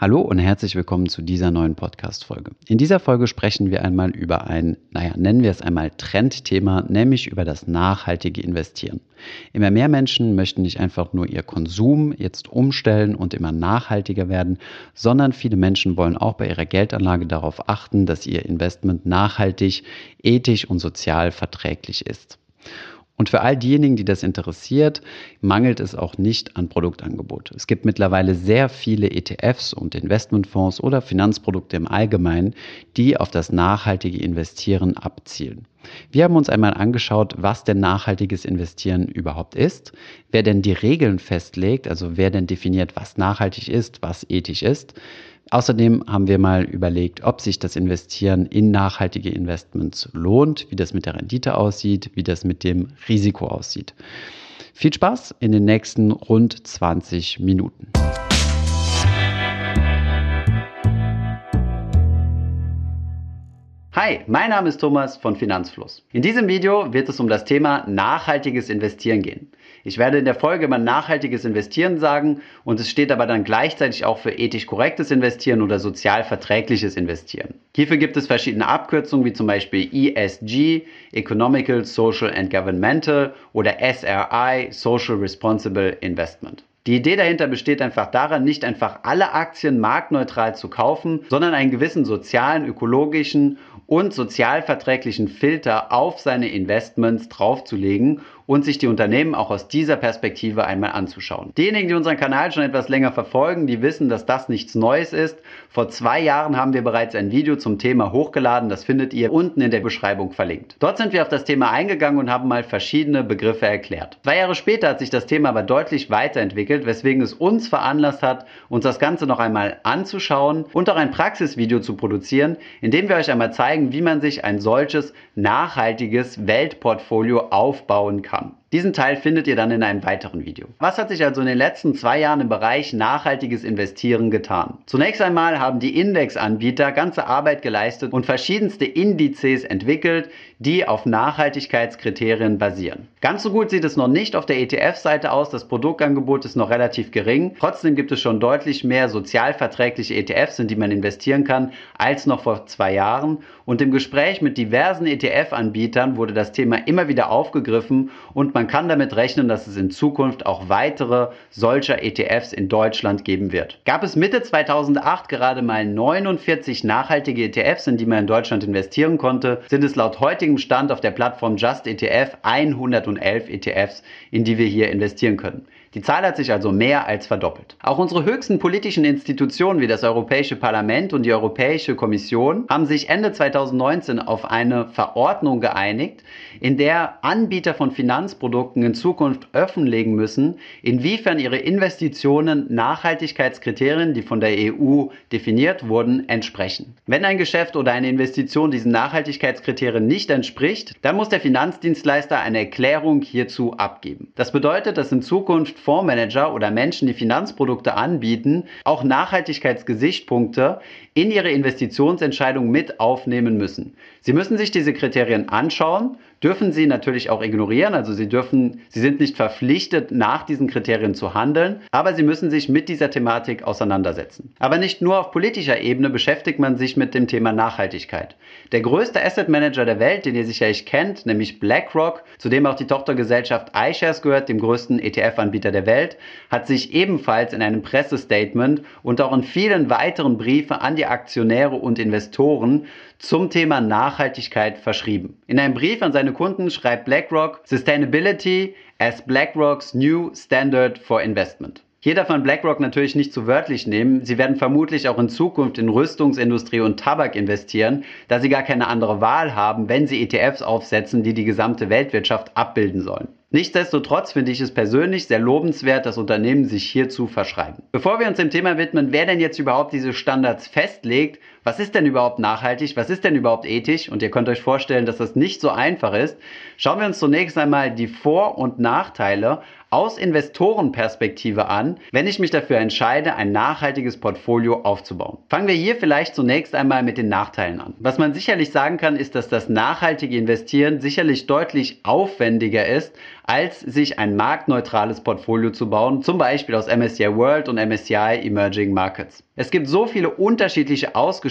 Hallo und herzlich willkommen zu dieser neuen Podcast-Folge. In dieser Folge sprechen wir einmal über ein, naja, nennen wir es einmal Trendthema, nämlich über das nachhaltige Investieren. Immer mehr Menschen möchten nicht einfach nur ihr Konsum jetzt umstellen und immer nachhaltiger werden, sondern viele Menschen wollen auch bei ihrer Geldanlage darauf achten, dass ihr Investment nachhaltig, ethisch und sozial verträglich ist. Und für all diejenigen, die das interessiert, mangelt es auch nicht an Produktangebot. Es gibt mittlerweile sehr viele ETFs und Investmentfonds oder Finanzprodukte im Allgemeinen, die auf das nachhaltige Investieren abzielen. Wir haben uns einmal angeschaut, was denn nachhaltiges Investieren überhaupt ist, wer denn die Regeln festlegt, also wer denn definiert, was nachhaltig ist, was ethisch ist. Außerdem haben wir mal überlegt, ob sich das Investieren in nachhaltige Investments lohnt, wie das mit der Rendite aussieht, wie das mit dem Risiko aussieht. Viel Spaß in den nächsten rund 20 Minuten. Hi, mein Name ist Thomas von Finanzfluss. In diesem Video wird es um das Thema nachhaltiges Investieren gehen. Ich werde in der Folge mal nachhaltiges Investieren sagen und es steht aber dann gleichzeitig auch für ethisch korrektes Investieren oder sozial verträgliches Investieren. Hierfür gibt es verschiedene Abkürzungen wie zum Beispiel ESG, Economical, Social and Governmental oder SRI, Social Responsible Investment. Die Idee dahinter besteht einfach daran, nicht einfach alle Aktien marktneutral zu kaufen, sondern einen gewissen sozialen, ökologischen und sozialverträglichen Filter auf seine Investments draufzulegen und sich die Unternehmen auch aus dieser Perspektive einmal anzuschauen. Diejenigen, die unseren Kanal schon etwas länger verfolgen, die wissen, dass das nichts Neues ist. Vor zwei Jahren haben wir bereits ein Video zum Thema hochgeladen, das findet ihr unten in der Beschreibung verlinkt. Dort sind wir auf das Thema eingegangen und haben mal verschiedene Begriffe erklärt. Zwei Jahre später hat sich das Thema aber deutlich weiterentwickelt, weswegen es uns veranlasst hat, uns das Ganze noch einmal anzuschauen und auch ein Praxisvideo zu produzieren, in dem wir euch einmal zeigen, wie man sich ein solches nachhaltiges Weltportfolio aufbauen kann. from. Diesen Teil findet ihr dann in einem weiteren Video. Was hat sich also in den letzten zwei Jahren im Bereich nachhaltiges Investieren getan? Zunächst einmal haben die Indexanbieter ganze Arbeit geleistet und verschiedenste Indizes entwickelt, die auf Nachhaltigkeitskriterien basieren. Ganz so gut sieht es noch nicht auf der ETF-Seite aus. Das Produktangebot ist noch relativ gering. Trotzdem gibt es schon deutlich mehr sozialverträgliche ETFs, in die man investieren kann, als noch vor zwei Jahren. Und im Gespräch mit diversen ETF-Anbietern wurde das Thema immer wieder aufgegriffen und man man kann damit rechnen, dass es in Zukunft auch weitere solcher ETFs in Deutschland geben wird. Gab es Mitte 2008 gerade mal 49 nachhaltige ETFs, in die man in Deutschland investieren konnte, sind es laut heutigem Stand auf der Plattform Just ETF 111 ETFs, in die wir hier investieren können. Die Zahl hat sich also mehr als verdoppelt. Auch unsere höchsten politischen Institutionen wie das Europäische Parlament und die Europäische Kommission haben sich Ende 2019 auf eine Verordnung geeinigt, in der Anbieter von Finanzprodukten in Zukunft offenlegen müssen, inwiefern ihre Investitionen Nachhaltigkeitskriterien, die von der EU definiert wurden, entsprechen. Wenn ein Geschäft oder eine Investition diesen Nachhaltigkeitskriterien nicht entspricht, dann muss der Finanzdienstleister eine Erklärung hierzu abgeben. Das bedeutet, dass in Zukunft Fondsmanager oder Menschen, die Finanzprodukte anbieten, auch Nachhaltigkeitsgesichtspunkte in ihre Investitionsentscheidung mit aufnehmen müssen. Sie müssen sich diese Kriterien anschauen dürfen Sie natürlich auch ignorieren. Also Sie dürfen, Sie sind nicht verpflichtet, nach diesen Kriterien zu handeln, aber Sie müssen sich mit dieser Thematik auseinandersetzen. Aber nicht nur auf politischer Ebene beschäftigt man sich mit dem Thema Nachhaltigkeit. Der größte Asset Manager der Welt, den ihr sicherlich kennt, nämlich BlackRock, zu dem auch die Tochtergesellschaft iShares gehört, dem größten ETF-Anbieter der Welt, hat sich ebenfalls in einem Pressestatement und auch in vielen weiteren Briefen an die Aktionäre und Investoren zum Thema Nachhaltigkeit verschrieben. In einem Brief an seine Kunden schreibt BlackRock Sustainability as BlackRock's new standard for investment. Hier darf man BlackRock natürlich nicht zu wörtlich nehmen. Sie werden vermutlich auch in Zukunft in Rüstungsindustrie und Tabak investieren, da sie gar keine andere Wahl haben, wenn sie ETFs aufsetzen, die die gesamte Weltwirtschaft abbilden sollen. Nichtsdestotrotz finde ich es persönlich sehr lobenswert, dass Unternehmen sich hierzu verschreiben. Bevor wir uns dem Thema widmen, wer denn jetzt überhaupt diese Standards festlegt, was ist denn überhaupt nachhaltig, was ist denn überhaupt ethisch und ihr könnt euch vorstellen, dass das nicht so einfach ist, schauen wir uns zunächst einmal die Vor- und Nachteile aus Investorenperspektive an, wenn ich mich dafür entscheide, ein nachhaltiges Portfolio aufzubauen. Fangen wir hier vielleicht zunächst einmal mit den Nachteilen an. Was man sicherlich sagen kann, ist, dass das nachhaltige Investieren sicherlich deutlich aufwendiger ist, als sich ein marktneutrales Portfolio zu bauen, zum Beispiel aus MSCI World und MSCI Emerging Markets. Es gibt so viele unterschiedliche Ausgestaltungen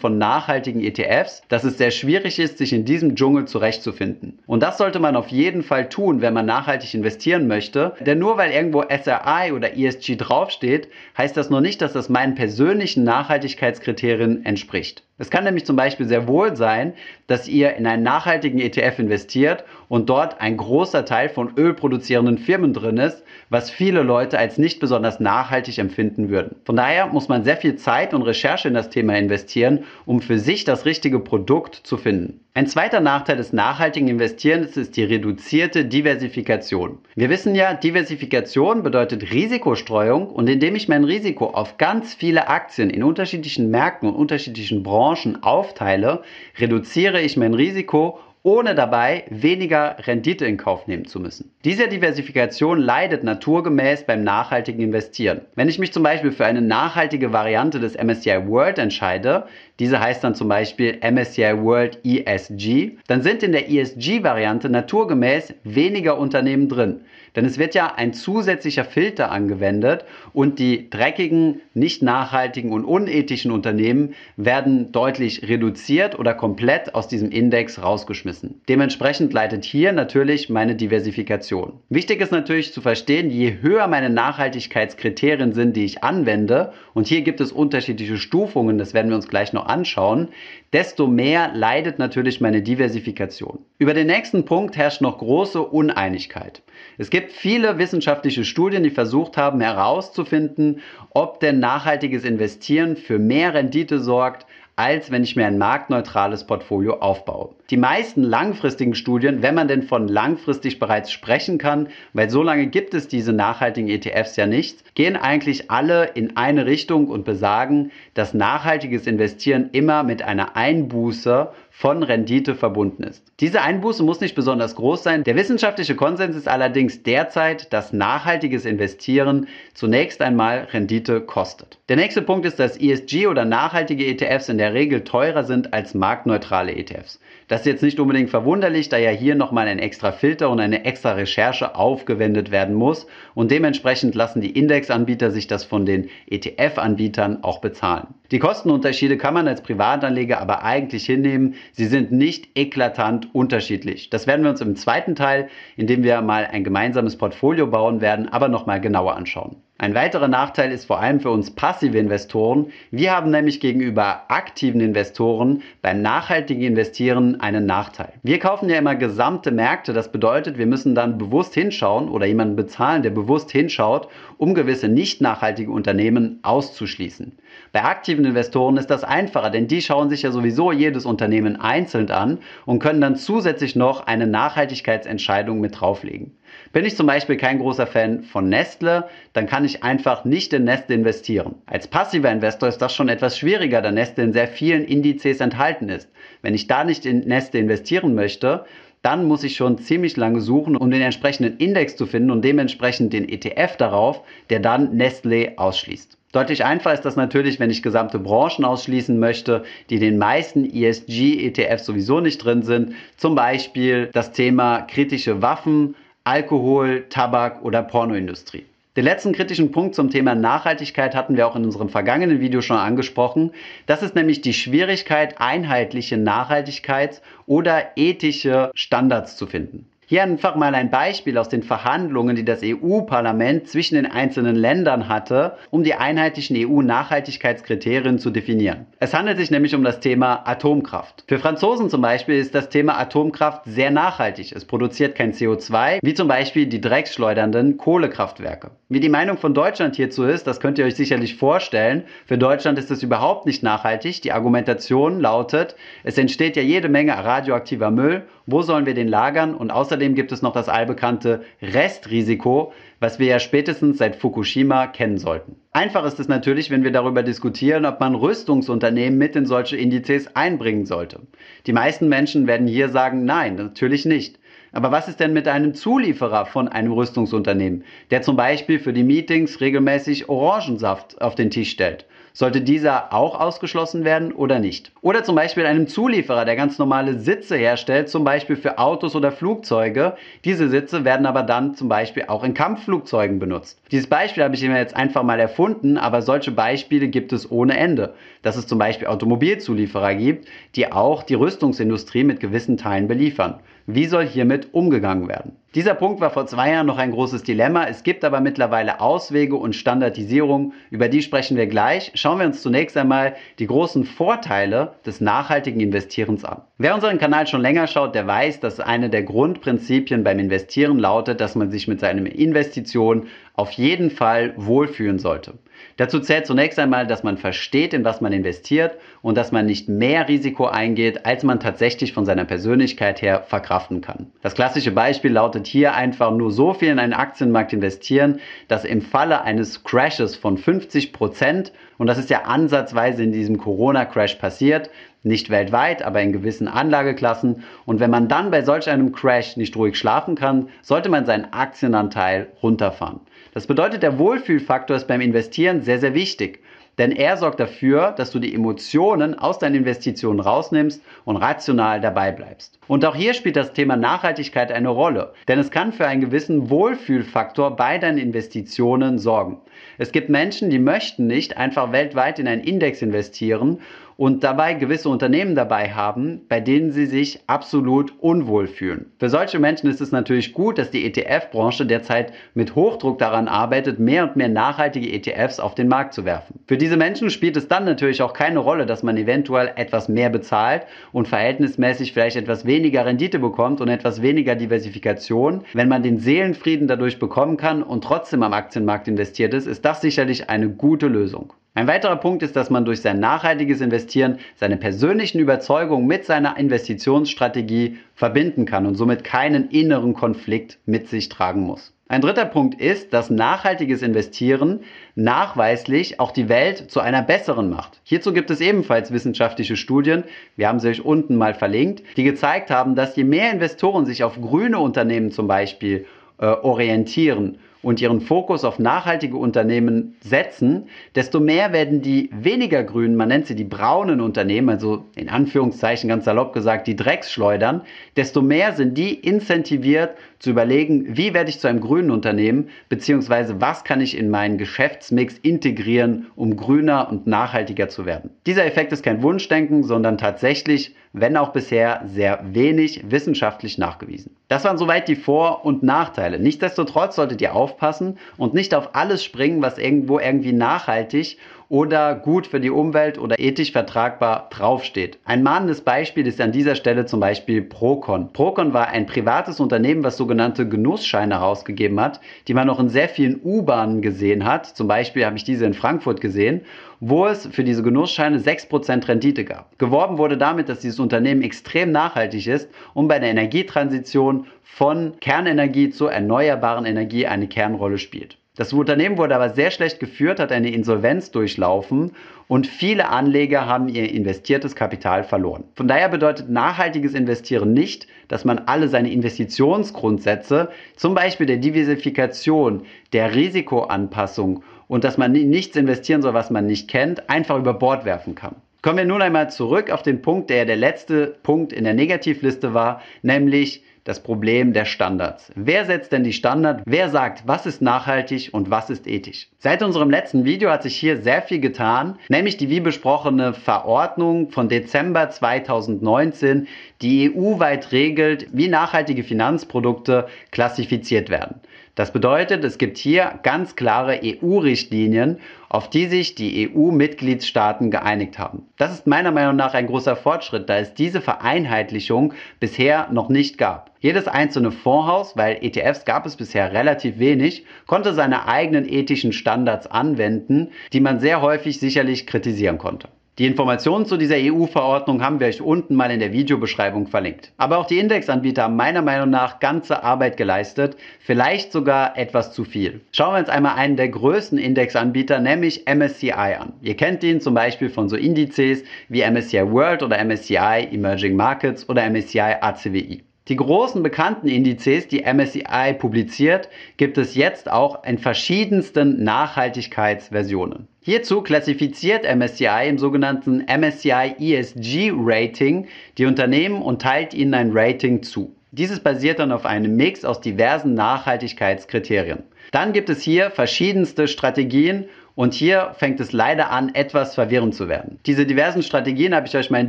von nachhaltigen ETFs, dass es sehr schwierig ist, sich in diesem Dschungel zurechtzufinden. Und das sollte man auf jeden Fall tun, wenn man nachhaltig investieren möchte, denn nur weil irgendwo SRI oder ESG draufsteht, heißt das noch nicht, dass das meinen persönlichen Nachhaltigkeitskriterien entspricht. Es kann nämlich zum Beispiel sehr wohl sein, dass ihr in einen nachhaltigen ETF investiert und dort ein großer Teil von ölproduzierenden Firmen drin ist, was viele Leute als nicht besonders nachhaltig empfinden würden. Von daher muss man sehr viel Zeit und Recherche in das Thema investieren, um für sich das richtige Produkt zu finden. Ein zweiter Nachteil des nachhaltigen Investierens ist die reduzierte Diversifikation. Wir wissen ja, Diversifikation bedeutet Risikostreuung und indem ich mein Risiko auf ganz viele Aktien in unterschiedlichen Märkten und unterschiedlichen Branchen aufteile, reduziere ich mein Risiko ohne dabei weniger Rendite in Kauf nehmen zu müssen. Diese Diversifikation leidet naturgemäß beim nachhaltigen Investieren. Wenn ich mich zum Beispiel für eine nachhaltige Variante des MSCI World entscheide, diese heißt dann zum Beispiel MSCI World ESG, dann sind in der ESG-Variante naturgemäß weniger Unternehmen drin. Denn es wird ja ein zusätzlicher Filter angewendet und die dreckigen, nicht nachhaltigen und unethischen Unternehmen werden deutlich reduziert oder komplett aus diesem Index rausgeschmissen. Dementsprechend leitet hier natürlich meine Diversifikation. Wichtig ist natürlich zu verstehen, je höher meine Nachhaltigkeitskriterien sind, die ich anwende, und hier gibt es unterschiedliche Stufungen, das werden wir uns gleich noch anschauen, desto mehr leidet natürlich meine Diversifikation. Über den nächsten Punkt herrscht noch große Uneinigkeit. Es gibt viele wissenschaftliche Studien, die versucht haben herauszufinden, ob denn nachhaltiges Investieren für mehr Rendite sorgt, als wenn ich mir ein marktneutrales Portfolio aufbaue. Die meisten langfristigen Studien, wenn man denn von langfristig bereits sprechen kann, weil so lange gibt es diese nachhaltigen ETFs ja nicht, gehen eigentlich alle in eine Richtung und besagen, dass nachhaltiges Investieren immer mit einer Einbuße von Rendite verbunden ist. Diese Einbuße muss nicht besonders groß sein. Der wissenschaftliche Konsens ist allerdings derzeit, dass nachhaltiges Investieren zunächst einmal Rendite kostet. Der nächste Punkt ist, dass ESG oder nachhaltige ETFs in der Regel teurer sind als marktneutrale ETFs. Das ist jetzt nicht unbedingt verwunderlich, da ja hier nochmal ein extra Filter und eine extra Recherche aufgewendet werden muss und dementsprechend lassen die Indexanbieter sich das von den ETF-Anbietern auch bezahlen. Die Kostenunterschiede kann man als Privatanleger aber eigentlich hinnehmen. Sie sind nicht eklatant unterschiedlich. Das werden wir uns im zweiten Teil, in dem wir mal ein gemeinsames Portfolio bauen werden, aber nochmal genauer anschauen. Ein weiterer Nachteil ist vor allem für uns passive Investoren. Wir haben nämlich gegenüber aktiven Investoren beim nachhaltigen Investieren einen Nachteil. Wir kaufen ja immer gesamte Märkte. Das bedeutet, wir müssen dann bewusst hinschauen oder jemanden bezahlen, der bewusst hinschaut, um gewisse nicht nachhaltige Unternehmen auszuschließen. Bei aktiven Investoren ist das einfacher, denn die schauen sich ja sowieso jedes Unternehmen einzeln an und können dann zusätzlich noch eine Nachhaltigkeitsentscheidung mit drauflegen. Bin ich zum Beispiel kein großer Fan von Nestle, dann kann ich einfach nicht in Nestle investieren. Als passiver Investor ist das schon etwas schwieriger, da Nestle in sehr vielen Indizes enthalten ist. Wenn ich da nicht in Nestle investieren möchte, dann muss ich schon ziemlich lange suchen, um den entsprechenden Index zu finden und dementsprechend den ETF darauf, der dann Nestle ausschließt. Deutlich einfacher ist das natürlich, wenn ich gesamte Branchen ausschließen möchte, die den meisten ESG-ETFs sowieso nicht drin sind. Zum Beispiel das Thema kritische Waffen, Alkohol, Tabak oder Pornoindustrie. Den letzten kritischen Punkt zum Thema Nachhaltigkeit hatten wir auch in unserem vergangenen Video schon angesprochen. Das ist nämlich die Schwierigkeit, einheitliche Nachhaltigkeits- oder ethische Standards zu finden. Hier einfach mal ein Beispiel aus den Verhandlungen, die das EU-Parlament zwischen den einzelnen Ländern hatte, um die einheitlichen EU-Nachhaltigkeitskriterien zu definieren. Es handelt sich nämlich um das Thema Atomkraft. Für Franzosen zum Beispiel ist das Thema Atomkraft sehr nachhaltig. Es produziert kein CO2, wie zum Beispiel die drecksschleudernden Kohlekraftwerke. Wie die Meinung von Deutschland hierzu ist, das könnt ihr euch sicherlich vorstellen. Für Deutschland ist es überhaupt nicht nachhaltig. Die Argumentation lautet, es entsteht ja jede Menge radioaktiver Müll. Wo sollen wir den lagern? Und außerdem gibt es noch das allbekannte Restrisiko, was wir ja spätestens seit Fukushima kennen sollten. Einfach ist es natürlich, wenn wir darüber diskutieren, ob man Rüstungsunternehmen mit in solche Indizes einbringen sollte. Die meisten Menschen werden hier sagen, nein, natürlich nicht. Aber was ist denn mit einem Zulieferer von einem Rüstungsunternehmen, der zum Beispiel für die Meetings regelmäßig Orangensaft auf den Tisch stellt? Sollte dieser auch ausgeschlossen werden oder nicht? Oder zum Beispiel einem Zulieferer, der ganz normale Sitze herstellt, zum Beispiel für Autos oder Flugzeuge. Diese Sitze werden aber dann zum Beispiel auch in Kampfflugzeugen benutzt. Dieses Beispiel habe ich mir jetzt einfach mal erfunden, aber solche Beispiele gibt es ohne Ende. Dass es zum Beispiel Automobilzulieferer gibt, die auch die Rüstungsindustrie mit gewissen Teilen beliefern. Wie soll hiermit umgegangen werden? Dieser Punkt war vor zwei Jahren noch ein großes Dilemma. Es gibt aber mittlerweile Auswege und Standardisierung. Über die sprechen wir gleich. Schauen wir uns zunächst einmal die großen Vorteile des nachhaltigen Investierens an. Wer unseren Kanal schon länger schaut, der weiß, dass eine der Grundprinzipien beim Investieren lautet, dass man sich mit seinen Investitionen auf jeden Fall wohlfühlen sollte. Dazu zählt zunächst einmal, dass man versteht, in was man investiert und dass man nicht mehr Risiko eingeht, als man tatsächlich von seiner Persönlichkeit her verkraften kann. Das klassische Beispiel lautet hier einfach nur so viel in einen Aktienmarkt investieren, dass im Falle eines Crashes von 50 Prozent, und das ist ja ansatzweise in diesem Corona-Crash passiert, nicht weltweit, aber in gewissen Anlageklassen. Und wenn man dann bei solch einem Crash nicht ruhig schlafen kann, sollte man seinen Aktienanteil runterfahren. Das bedeutet, der Wohlfühlfaktor ist beim Investieren sehr, sehr wichtig. Denn er sorgt dafür, dass du die Emotionen aus deinen Investitionen rausnimmst und rational dabei bleibst. Und auch hier spielt das Thema Nachhaltigkeit eine Rolle. Denn es kann für einen gewissen Wohlfühlfaktor bei deinen Investitionen sorgen. Es gibt Menschen, die möchten nicht einfach weltweit in einen Index investieren und dabei gewisse Unternehmen dabei haben, bei denen sie sich absolut unwohl fühlen. Für solche Menschen ist es natürlich gut, dass die ETF-Branche derzeit mit Hochdruck daran arbeitet, mehr und mehr nachhaltige ETFs auf den Markt zu werfen. Für diese Menschen spielt es dann natürlich auch keine Rolle, dass man eventuell etwas mehr bezahlt und verhältnismäßig vielleicht etwas weniger Rendite bekommt und etwas weniger Diversifikation. Wenn man den Seelenfrieden dadurch bekommen kann und trotzdem am Aktienmarkt investiert ist, ist das sicherlich eine gute Lösung. Ein weiterer Punkt ist, dass man durch sein nachhaltiges Investieren seine persönlichen Überzeugungen mit seiner Investitionsstrategie verbinden kann und somit keinen inneren Konflikt mit sich tragen muss. Ein dritter Punkt ist, dass nachhaltiges Investieren nachweislich auch die Welt zu einer besseren macht. Hierzu gibt es ebenfalls wissenschaftliche Studien, wir haben sie euch unten mal verlinkt, die gezeigt haben, dass je mehr Investoren sich auf grüne Unternehmen zum Beispiel äh, orientieren und ihren Fokus auf nachhaltige Unternehmen setzen, desto mehr werden die weniger grünen, man nennt sie die braunen Unternehmen, also in Anführungszeichen ganz salopp gesagt die Drecksschleudern, desto mehr sind die incentiviert zu überlegen, wie werde ich zu einem grünen Unternehmen, beziehungsweise was kann ich in meinen Geschäftsmix integrieren, um grüner und nachhaltiger zu werden. Dieser Effekt ist kein Wunschdenken, sondern tatsächlich, wenn auch bisher sehr wenig wissenschaftlich nachgewiesen. Das waren soweit die Vor- und Nachteile. Nichtsdestotrotz solltet ihr aufpassen und nicht auf alles springen, was irgendwo irgendwie nachhaltig oder gut für die Umwelt oder ethisch vertragbar draufsteht. Ein mahnendes Beispiel ist an dieser Stelle zum Beispiel Procon. Procon war ein privates Unternehmen, was sogenannte Genussscheine herausgegeben hat, die man noch in sehr vielen U-Bahnen gesehen hat. Zum Beispiel habe ich diese in Frankfurt gesehen, wo es für diese Genussscheine 6% Rendite gab. Geworben wurde damit, dass dieses Unternehmen extrem nachhaltig ist und bei der Energietransition von Kernenergie zur erneuerbaren Energie eine Kernrolle spielt. Das Unternehmen wurde aber sehr schlecht geführt, hat eine Insolvenz durchlaufen und viele Anleger haben ihr investiertes Kapital verloren. Von daher bedeutet nachhaltiges Investieren nicht, dass man alle seine Investitionsgrundsätze, zum Beispiel der Diversifikation, der Risikoanpassung und dass man nichts investieren soll, was man nicht kennt, einfach über Bord werfen kann. Kommen wir nun einmal zurück auf den Punkt, der der letzte Punkt in der Negativliste war, nämlich das Problem der Standards. Wer setzt denn die Standard? Wer sagt, was ist nachhaltig und was ist ethisch? Seit unserem letzten Video hat sich hier sehr viel getan, nämlich die wie besprochene Verordnung von Dezember 2019, die EU-weit regelt, wie nachhaltige Finanzprodukte klassifiziert werden. Das bedeutet, es gibt hier ganz klare EU-Richtlinien, auf die sich die EU-Mitgliedstaaten geeinigt haben. Das ist meiner Meinung nach ein großer Fortschritt, da es diese Vereinheitlichung bisher noch nicht gab. Jedes einzelne Fondshaus, weil ETFs gab es bisher relativ wenig, konnte seine eigenen ethischen Standards anwenden, die man sehr häufig sicherlich kritisieren konnte. Die Informationen zu dieser EU-Verordnung haben wir euch unten mal in der Videobeschreibung verlinkt. Aber auch die Indexanbieter haben meiner Meinung nach ganze Arbeit geleistet, vielleicht sogar etwas zu viel. Schauen wir uns einmal einen der größten Indexanbieter, nämlich MSCI an. Ihr kennt ihn zum Beispiel von so Indizes wie MSCI World oder MSCI Emerging Markets oder MSCI ACWI. Die großen bekannten Indizes, die MSCI publiziert, gibt es jetzt auch in verschiedensten Nachhaltigkeitsversionen. Hierzu klassifiziert MSCI im sogenannten MSCI ESG Rating die Unternehmen und teilt ihnen ein Rating zu. Dieses basiert dann auf einem Mix aus diversen Nachhaltigkeitskriterien. Dann gibt es hier verschiedenste Strategien und hier fängt es leider an, etwas verwirrend zu werden. Diese diversen Strategien habe ich euch mal in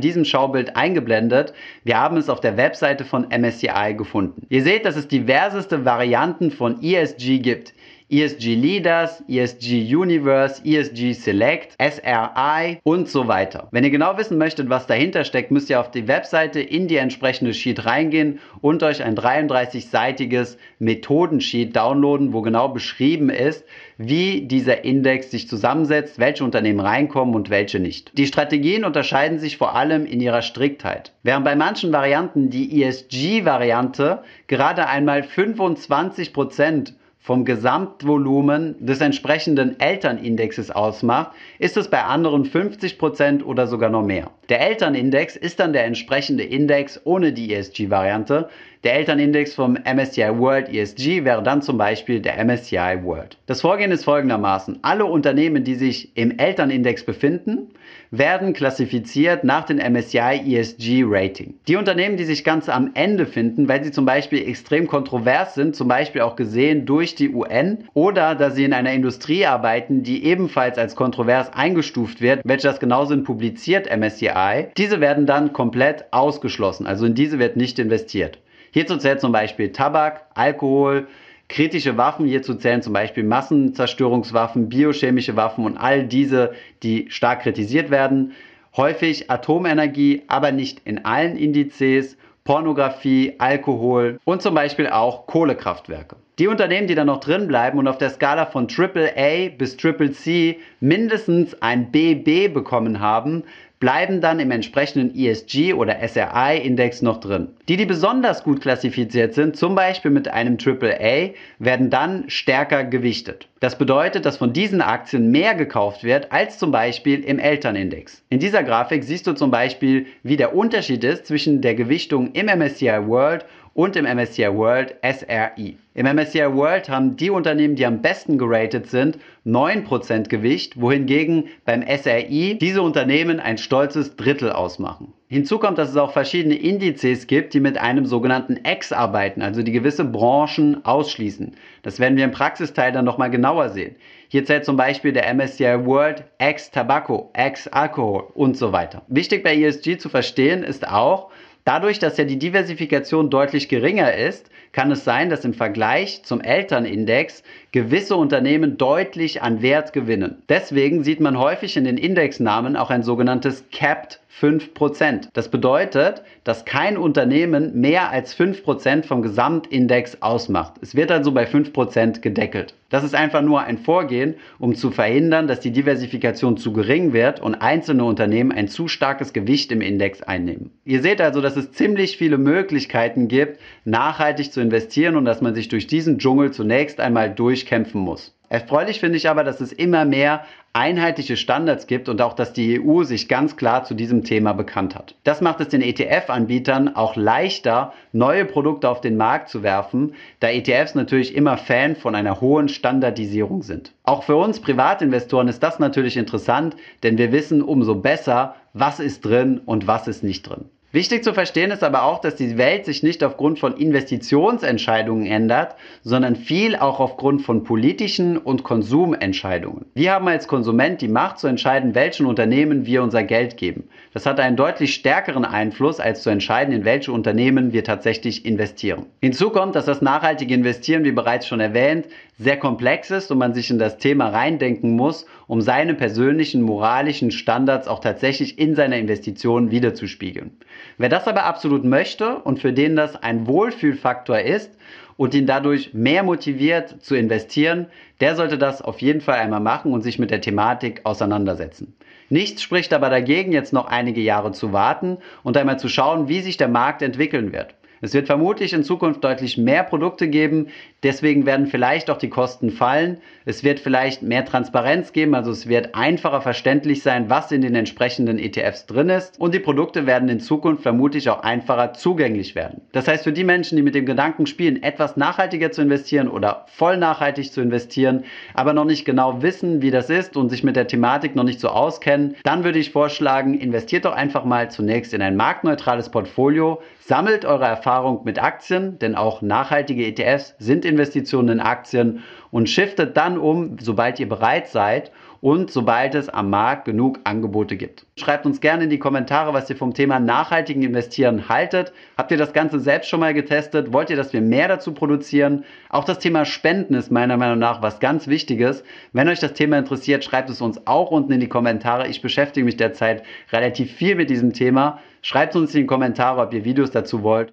diesem Schaubild eingeblendet. Wir haben es auf der Webseite von MSCI gefunden. Ihr seht, dass es diverseste Varianten von ESG gibt. ESG Leaders, ESG Universe, ESG Select, SRI und so weiter. Wenn ihr genau wissen möchtet, was dahinter steckt, müsst ihr auf die Webseite in die entsprechende Sheet reingehen und euch ein 33-seitiges Methodensheet downloaden, wo genau beschrieben ist, wie dieser Index sich zusammensetzt, welche Unternehmen reinkommen und welche nicht. Die Strategien unterscheiden sich vor allem in ihrer Striktheit. Während bei manchen Varianten die ESG-Variante gerade einmal 25 Prozent vom Gesamtvolumen des entsprechenden Elternindexes ausmacht, ist es bei anderen 50% oder sogar noch mehr. Der Elternindex ist dann der entsprechende Index ohne die ESG-Variante. Der Elternindex vom MSCI World ESG wäre dann zum Beispiel der MSCI World. Das Vorgehen ist folgendermaßen. Alle Unternehmen, die sich im Elternindex befinden, werden klassifiziert nach dem MSCI ESG Rating. Die Unternehmen, die sich ganz am Ende finden, weil sie zum Beispiel extrem kontrovers sind, zum Beispiel auch gesehen durch die UN oder da sie in einer Industrie arbeiten, die ebenfalls als kontrovers eingestuft wird, welche das genau sind, publiziert MSCI, diese werden dann komplett ausgeschlossen. Also in diese wird nicht investiert. Hierzu zählt zum Beispiel Tabak, Alkohol, kritische Waffen. Hierzu zählen zum Beispiel Massenzerstörungswaffen, biochemische Waffen und all diese, die stark kritisiert werden. Häufig Atomenergie, aber nicht in allen Indizes. Pornografie, Alkohol und zum Beispiel auch Kohlekraftwerke. Die Unternehmen, die da noch drin bleiben und auf der Skala von AAA bis CCC mindestens ein BB bekommen haben, bleiben dann im entsprechenden ESG oder SRI-Index noch drin. Die, die besonders gut klassifiziert sind, zum Beispiel mit einem AAA, werden dann stärker gewichtet. Das bedeutet, dass von diesen Aktien mehr gekauft wird als zum Beispiel im Elternindex. In dieser Grafik siehst du zum Beispiel, wie der Unterschied ist zwischen der Gewichtung im MSCI World und im MSCI World SRI. Im MSCI World haben die Unternehmen, die am besten geratet sind, 9% Gewicht, wohingegen beim SRI diese Unternehmen ein stolzes Drittel ausmachen. Hinzu kommt, dass es auch verschiedene Indizes gibt, die mit einem sogenannten X arbeiten, also die gewisse Branchen ausschließen. Das werden wir im Praxisteil dann nochmal genauer sehen. Hier zählt zum Beispiel der MSCI World X Tobacco, X Alkohol und so weiter. Wichtig bei ESG zu verstehen ist auch, Dadurch, dass ja die Diversifikation deutlich geringer ist, kann es sein, dass im Vergleich zum Elternindex gewisse Unternehmen deutlich an Wert gewinnen. Deswegen sieht man häufig in den Indexnamen auch ein sogenanntes Capped 5%. Das bedeutet, dass kein Unternehmen mehr als 5% vom Gesamtindex ausmacht. Es wird also bei 5% gedeckelt. Das ist einfach nur ein Vorgehen, um zu verhindern, dass die Diversifikation zu gering wird und einzelne Unternehmen ein zu starkes Gewicht im Index einnehmen. Ihr seht also, dass es ziemlich viele Möglichkeiten gibt, nachhaltig zu investieren und dass man sich durch diesen Dschungel zunächst einmal durchkämpfen muss. Erfreulich finde ich aber, dass es immer mehr einheitliche Standards gibt und auch, dass die EU sich ganz klar zu diesem Thema bekannt hat. Das macht es den ETF-Anbietern auch leichter, neue Produkte auf den Markt zu werfen, da ETFs natürlich immer Fan von einer hohen Standardisierung sind. Auch für uns Privatinvestoren ist das natürlich interessant, denn wir wissen umso besser, was ist drin und was ist nicht drin. Wichtig zu verstehen ist aber auch, dass die Welt sich nicht aufgrund von Investitionsentscheidungen ändert, sondern viel auch aufgrund von politischen und Konsumentscheidungen. Wir haben als Konsument die Macht zu entscheiden, welchen Unternehmen wir unser Geld geben. Das hat einen deutlich stärkeren Einfluss, als zu entscheiden, in welche Unternehmen wir tatsächlich investieren. Hinzu kommt, dass das nachhaltige Investieren, wie bereits schon erwähnt, sehr komplex ist und man sich in das Thema reindenken muss, um seine persönlichen moralischen Standards auch tatsächlich in seiner Investition wiederzuspiegeln. Wer das aber absolut möchte und für den das ein Wohlfühlfaktor ist und ihn dadurch mehr motiviert zu investieren, der sollte das auf jeden Fall einmal machen und sich mit der Thematik auseinandersetzen. Nichts spricht aber dagegen, jetzt noch einige Jahre zu warten und einmal zu schauen, wie sich der Markt entwickeln wird. Es wird vermutlich in Zukunft deutlich mehr Produkte geben, deswegen werden vielleicht auch die Kosten fallen. Es wird vielleicht mehr Transparenz geben, also es wird einfacher verständlich sein, was in den entsprechenden ETFs drin ist und die Produkte werden in Zukunft vermutlich auch einfacher zugänglich werden. Das heißt, für die Menschen, die mit dem Gedanken spielen, etwas nachhaltiger zu investieren oder voll nachhaltig zu investieren, aber noch nicht genau wissen, wie das ist und sich mit der Thematik noch nicht so auskennen, dann würde ich vorschlagen, investiert doch einfach mal zunächst in ein marktneutrales Portfolio, sammelt eure Erfahrung mit Aktien, denn auch nachhaltige ETFs sind Investitionen in Aktien und shiftet dann um, sobald ihr bereit seid und sobald es am Markt genug Angebote gibt. Schreibt uns gerne in die Kommentare, was ihr vom Thema nachhaltigen Investieren haltet. Habt ihr das Ganze selbst schon mal getestet? Wollt ihr, dass wir mehr dazu produzieren? Auch das Thema Spenden ist meiner Meinung nach was ganz Wichtiges. Wenn euch das Thema interessiert, schreibt es uns auch unten in die Kommentare. Ich beschäftige mich derzeit relativ viel mit diesem Thema. Schreibt uns in die Kommentare, ob ihr Videos dazu wollt.